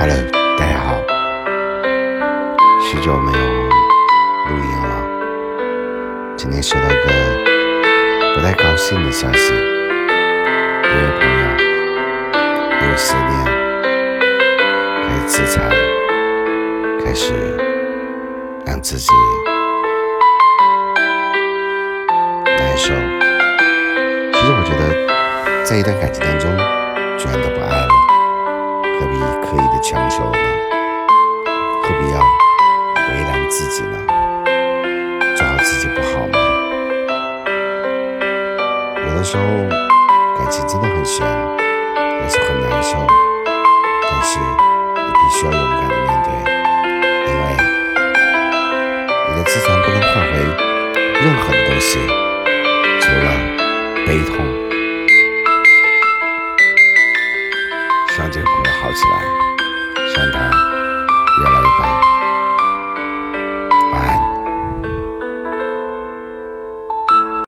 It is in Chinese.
Hello，大家好，许久没有录音了，今天收到一个不太高兴的消息，一位朋友因为失恋，开始自残，开始让自己难受。其实我觉得，在一段感情当中。刻意的强求呢？何必要为难自己呢？做好自己不好吗？有的时候感情真的很悬，也是很难受，但是你必须要勇敢的面对，因为你的自残不能换回任何的东西，除了悲痛。要好起来，希望他。